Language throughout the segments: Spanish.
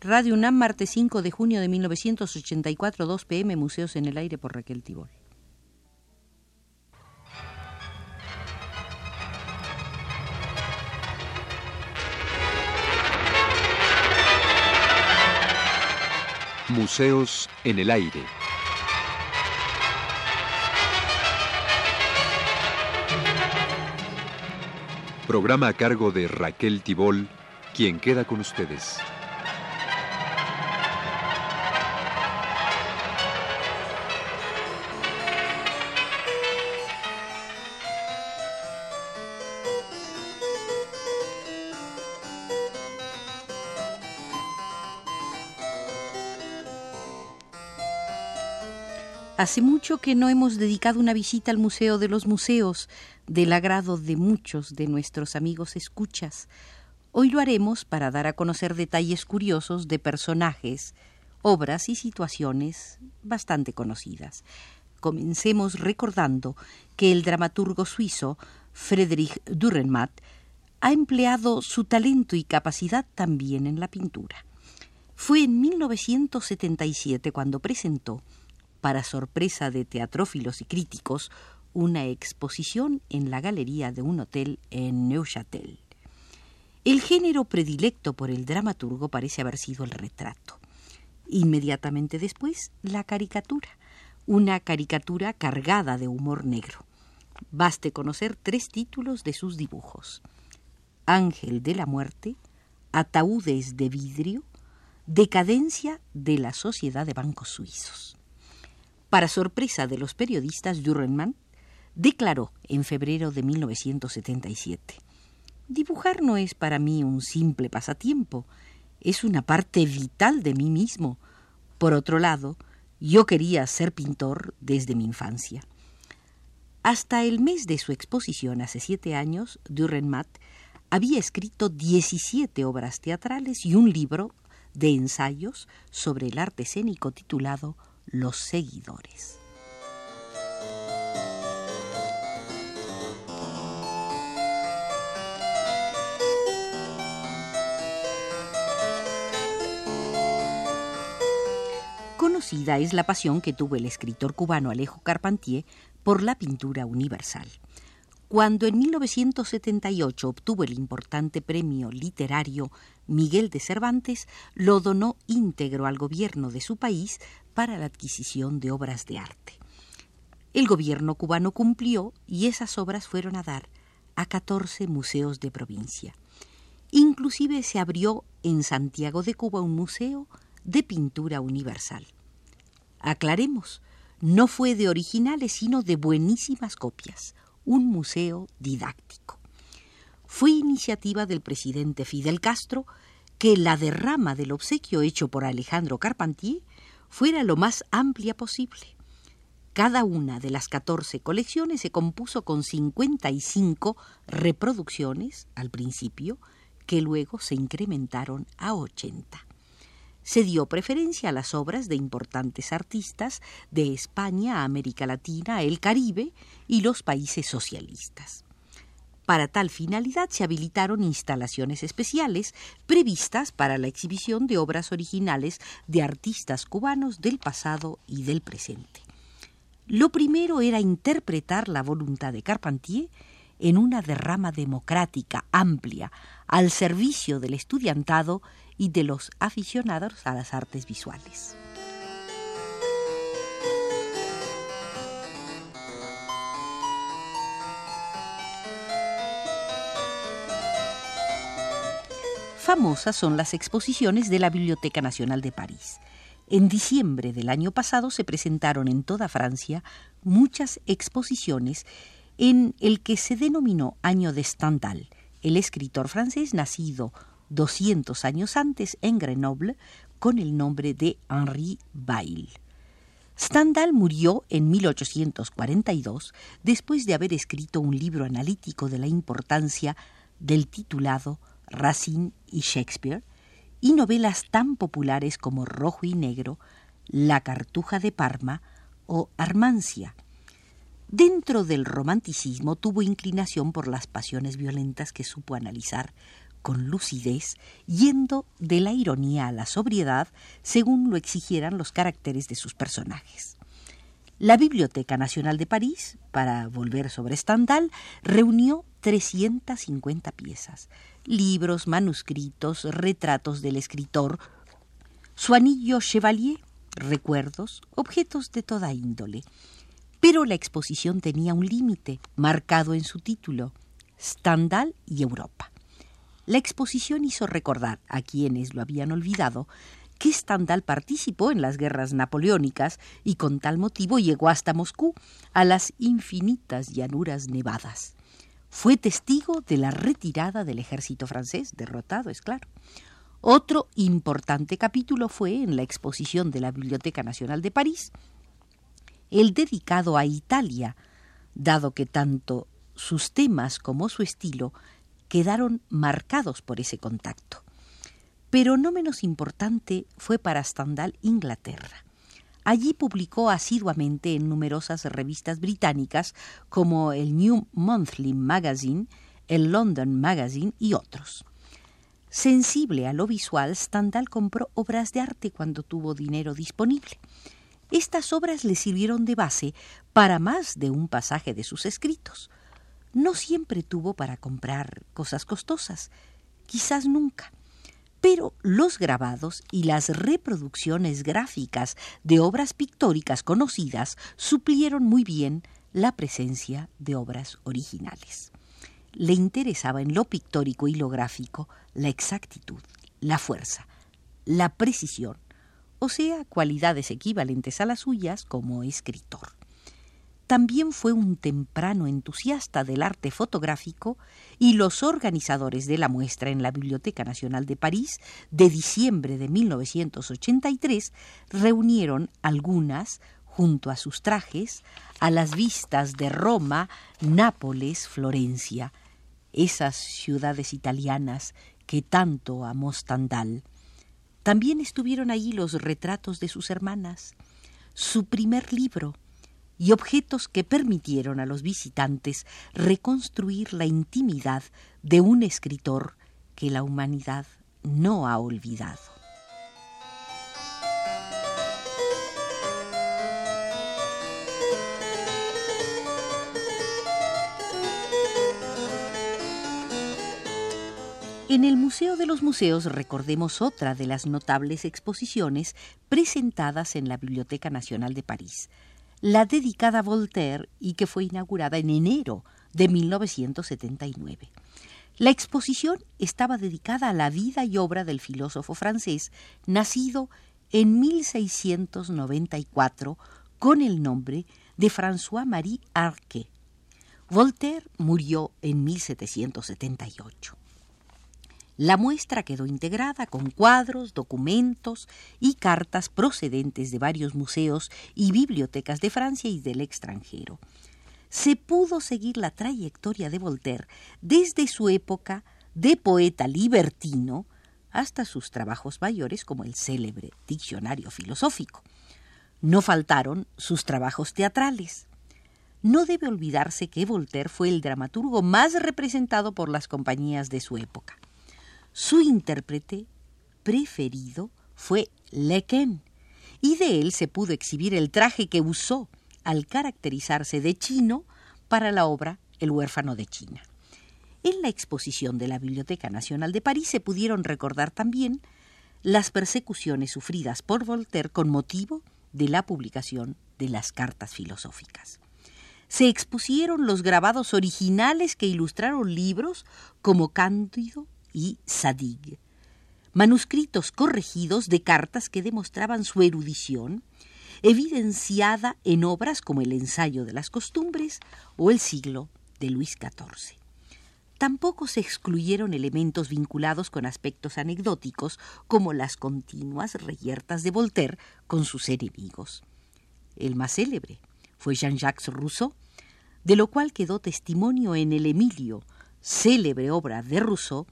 Radio UNAM, martes 5 de junio de 1984, 2 pm, Museos en el Aire por Raquel Tibol. Museos en el Aire. Programa a cargo de Raquel Tibol, quien queda con ustedes. Hace mucho que no hemos dedicado una visita al Museo de los Museos, del agrado de muchos de nuestros amigos escuchas. Hoy lo haremos para dar a conocer detalles curiosos de personajes, obras y situaciones bastante conocidas. Comencemos recordando que el dramaturgo suizo Friedrich Dürrenmatt ha empleado su talento y capacidad también en la pintura. Fue en 1977 cuando presentó para sorpresa de teatrófilos y críticos, una exposición en la galería de un hotel en Neuchâtel. El género predilecto por el dramaturgo parece haber sido el retrato. Inmediatamente después, la caricatura, una caricatura cargada de humor negro. Baste conocer tres títulos de sus dibujos. Ángel de la muerte, Ataúdes de vidrio, Decadencia de la sociedad de bancos suizos. Para sorpresa de los periodistas, Dürrenmann declaró en febrero de 1977, Dibujar no es para mí un simple pasatiempo, es una parte vital de mí mismo. Por otro lado, yo quería ser pintor desde mi infancia. Hasta el mes de su exposición hace siete años, Dürrenmatt había escrito 17 obras teatrales y un libro de ensayos sobre el arte escénico titulado los seguidores. Conocida es la pasión que tuvo el escritor cubano Alejo Carpentier por la pintura universal. Cuando en 1978 obtuvo el importante premio literario Miguel de Cervantes, lo donó íntegro al gobierno de su país para la adquisición de obras de arte. El gobierno cubano cumplió y esas obras fueron a dar a 14 museos de provincia. Inclusive se abrió en Santiago de Cuba un museo de pintura universal. Aclaremos, no fue de originales, sino de buenísimas copias, un museo didáctico. Fue iniciativa del presidente Fidel Castro que la derrama del obsequio hecho por Alejandro Carpentier fuera lo más amplia posible. Cada una de las 14 colecciones se compuso con 55 reproducciones al principio, que luego se incrementaron a 80. Se dio preferencia a las obras de importantes artistas de España, América Latina, el Caribe y los países socialistas. Para tal finalidad se habilitaron instalaciones especiales previstas para la exhibición de obras originales de artistas cubanos del pasado y del presente. Lo primero era interpretar la voluntad de Carpentier en una derrama democrática, amplia, al servicio del estudiantado y de los aficionados a las artes visuales. Famosas son las exposiciones de la Biblioteca Nacional de París. En diciembre del año pasado se presentaron en toda Francia muchas exposiciones en el que se denominó Año de Stendhal, el escritor francés nacido 200 años antes en Grenoble con el nombre de Henri Bail. Stendhal murió en 1842 después de haber escrito un libro analítico de la importancia del titulado Racine y Shakespeare, y novelas tan populares como Rojo y Negro, La Cartuja de Parma o Armancia. Dentro del romanticismo tuvo inclinación por las pasiones violentas que supo analizar con lucidez, yendo de la ironía a la sobriedad, según lo exigieran los caracteres de sus personajes. La Biblioteca Nacional de París, para volver sobre Stendhal, reunió 350 piezas, libros, manuscritos, retratos del escritor, su anillo chevalier, recuerdos, objetos de toda índole. Pero la exposición tenía un límite, marcado en su título, Stendhal y Europa. La exposición hizo recordar a quienes lo habían olvidado que Stendhal participó en las guerras napoleónicas y con tal motivo llegó hasta Moscú, a las infinitas llanuras nevadas. Fue testigo de la retirada del ejército francés, derrotado, es claro. Otro importante capítulo fue en la exposición de la Biblioteca Nacional de París, el dedicado a Italia, dado que tanto sus temas como su estilo quedaron marcados por ese contacto. Pero no menos importante fue para Stendhal Inglaterra. Allí publicó asiduamente en numerosas revistas británicas como el New Monthly Magazine, el London Magazine y otros. Sensible a lo visual, Stendhal compró obras de arte cuando tuvo dinero disponible. Estas obras le sirvieron de base para más de un pasaje de sus escritos. No siempre tuvo para comprar cosas costosas, quizás nunca, pero los grabados y las reproducciones gráficas de obras pictóricas conocidas suplieron muy bien la presencia de obras originales. Le interesaba en lo pictórico y lo gráfico la exactitud, la fuerza, la precisión, o sea, cualidades equivalentes a las suyas como escritor. También fue un temprano entusiasta del arte fotográfico y los organizadores de la muestra en la Biblioteca Nacional de París de diciembre de 1983 reunieron algunas, junto a sus trajes, a las vistas de Roma, Nápoles, Florencia, esas ciudades italianas que tanto amó Stendhal. También estuvieron allí los retratos de sus hermanas, su primer libro, y objetos que permitieron a los visitantes reconstruir la intimidad de un escritor que la humanidad no ha olvidado. En el Museo de los Museos recordemos otra de las notables exposiciones presentadas en la Biblioteca Nacional de París, la dedicada a Voltaire y que fue inaugurada en enero de 1979. La exposición estaba dedicada a la vida y obra del filósofo francés, nacido en 1694 con el nombre de François-Marie Arquet. Voltaire murió en 1778. La muestra quedó integrada con cuadros, documentos y cartas procedentes de varios museos y bibliotecas de Francia y del extranjero. Se pudo seguir la trayectoria de Voltaire desde su época de poeta libertino hasta sus trabajos mayores como el célebre Diccionario Filosófico. No faltaron sus trabajos teatrales. No debe olvidarse que Voltaire fue el dramaturgo más representado por las compañías de su época. Su intérprete preferido fue Lequen, y de él se pudo exhibir el traje que usó al caracterizarse de chino para la obra El huérfano de China. En la exposición de la Biblioteca Nacional de París se pudieron recordar también las persecuciones sufridas por Voltaire con motivo de la publicación de las cartas filosóficas. Se expusieron los grabados originales que ilustraron libros como Cándido y Sadig, manuscritos corregidos de cartas que demostraban su erudición, evidenciada en obras como el ensayo de las costumbres o el siglo de Luis XIV. Tampoco se excluyeron elementos vinculados con aspectos anecdóticos como las continuas reyertas de Voltaire con sus enemigos. El más célebre fue Jean-Jacques Rousseau, de lo cual quedó testimonio en el Emilio, célebre obra de Rousseau,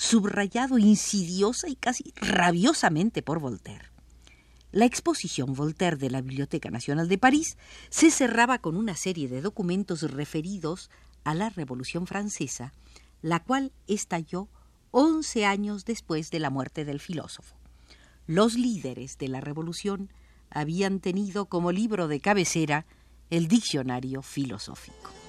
subrayado insidiosa y casi rabiosamente por Voltaire. La exposición Voltaire de la Biblioteca Nacional de París se cerraba con una serie de documentos referidos a la Revolución Francesa, la cual estalló once años después de la muerte del filósofo. Los líderes de la revolución habían tenido como libro de cabecera el diccionario filosófico.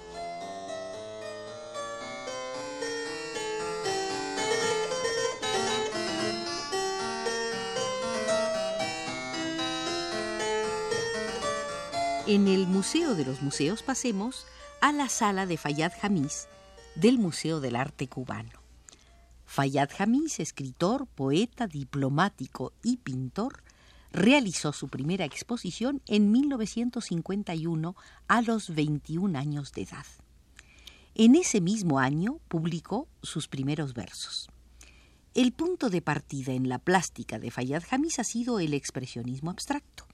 En el Museo de los Museos pasemos a la sala de Fayad Hamis del Museo del Arte Cubano. Fayad Hamis, escritor, poeta, diplomático y pintor, realizó su primera exposición en 1951 a los 21 años de edad. En ese mismo año publicó sus primeros versos. El punto de partida en la plástica de Fayad Hamis ha sido el expresionismo abstracto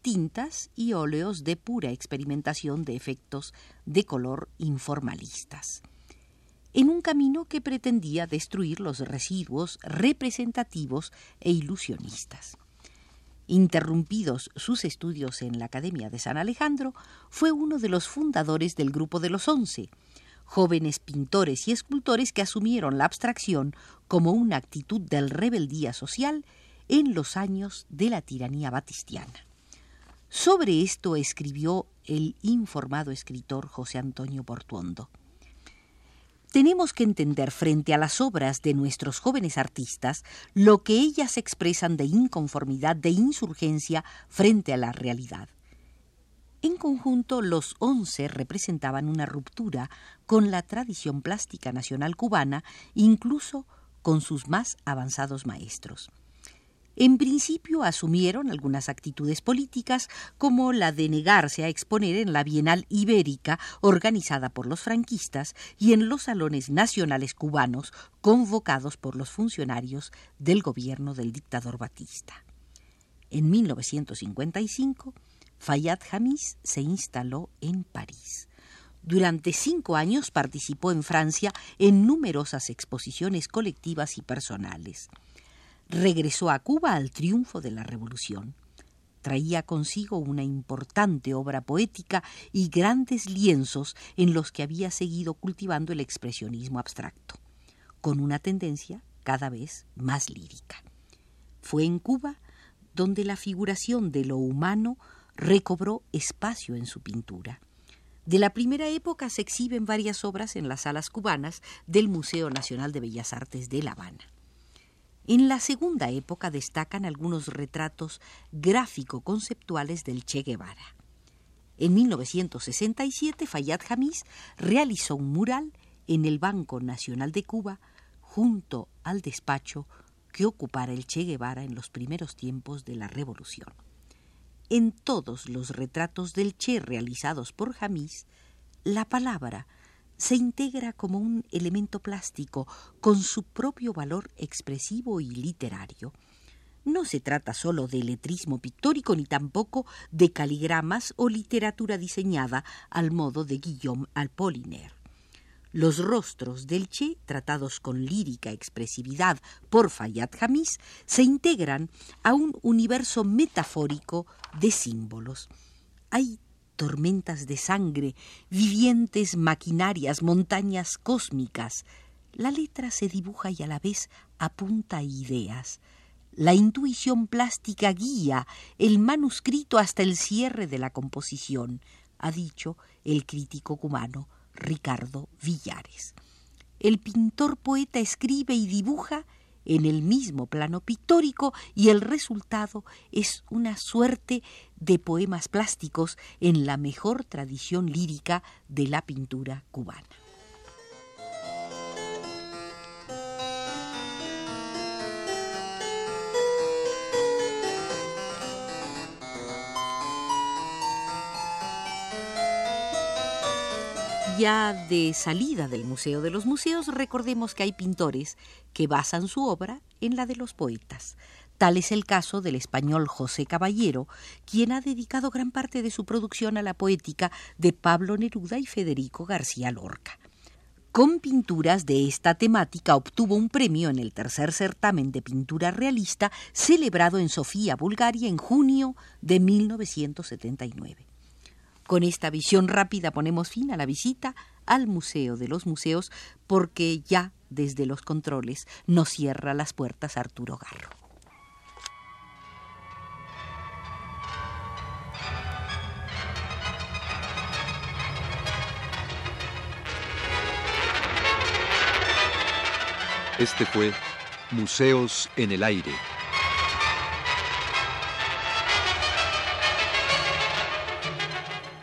tintas y óleos de pura experimentación de efectos de color informalistas, en un camino que pretendía destruir los residuos representativos e ilusionistas. Interrumpidos sus estudios en la Academia de San Alejandro, fue uno de los fundadores del Grupo de los Once, jóvenes pintores y escultores que asumieron la abstracción como una actitud del rebeldía social en los años de la tiranía batistiana. Sobre esto escribió el informado escritor José Antonio Portuondo. Tenemos que entender frente a las obras de nuestros jóvenes artistas lo que ellas expresan de inconformidad, de insurgencia frente a la realidad. En conjunto, los once representaban una ruptura con la tradición plástica nacional cubana, incluso con sus más avanzados maestros. En principio asumieron algunas actitudes políticas como la de negarse a exponer en la Bienal Ibérica organizada por los franquistas y en los salones nacionales cubanos convocados por los funcionarios del gobierno del dictador Batista. En 1955, Fayad Hamis se instaló en París. Durante cinco años participó en Francia en numerosas exposiciones colectivas y personales regresó a Cuba al triunfo de la Revolución. Traía consigo una importante obra poética y grandes lienzos en los que había seguido cultivando el expresionismo abstracto, con una tendencia cada vez más lírica. Fue en Cuba donde la figuración de lo humano recobró espacio en su pintura. De la primera época se exhiben varias obras en las salas cubanas del Museo Nacional de Bellas Artes de La Habana. En la segunda época destacan algunos retratos gráfico-conceptuales del Che Guevara. En 1967, Fayad Hamis realizó un mural en el Banco Nacional de Cuba junto al despacho que ocupara el Che Guevara en los primeros tiempos de la Revolución. En todos los retratos del Che realizados por Hamis, la palabra se integra como un elemento plástico con su propio valor expresivo y literario. No se trata sólo de letrismo pictórico ni tampoco de caligramas o literatura diseñada al modo de Guillaume Apollinaire. Los rostros del Che, tratados con lírica expresividad por Fayad Hamis, se integran a un universo metafórico de símbolos. Hay tormentas de sangre, vivientes maquinarias, montañas cósmicas. La letra se dibuja y a la vez apunta ideas. La intuición plástica guía el manuscrito hasta el cierre de la composición, ha dicho el crítico cubano Ricardo Villares. El pintor poeta escribe y dibuja en el mismo plano pictórico y el resultado es una suerte de poemas plásticos en la mejor tradición lírica de la pintura cubana. Ya de salida del Museo de los Museos, recordemos que hay pintores que basan su obra en la de los poetas. Tal es el caso del español José Caballero, quien ha dedicado gran parte de su producción a la poética de Pablo Neruda y Federico García Lorca. Con pinturas de esta temática obtuvo un premio en el tercer certamen de pintura realista celebrado en Sofía, Bulgaria, en junio de 1979. Con esta visión rápida ponemos fin a la visita al Museo de los Museos porque ya desde los controles nos cierra las puertas Arturo Garro. Este fue Museos en el Aire.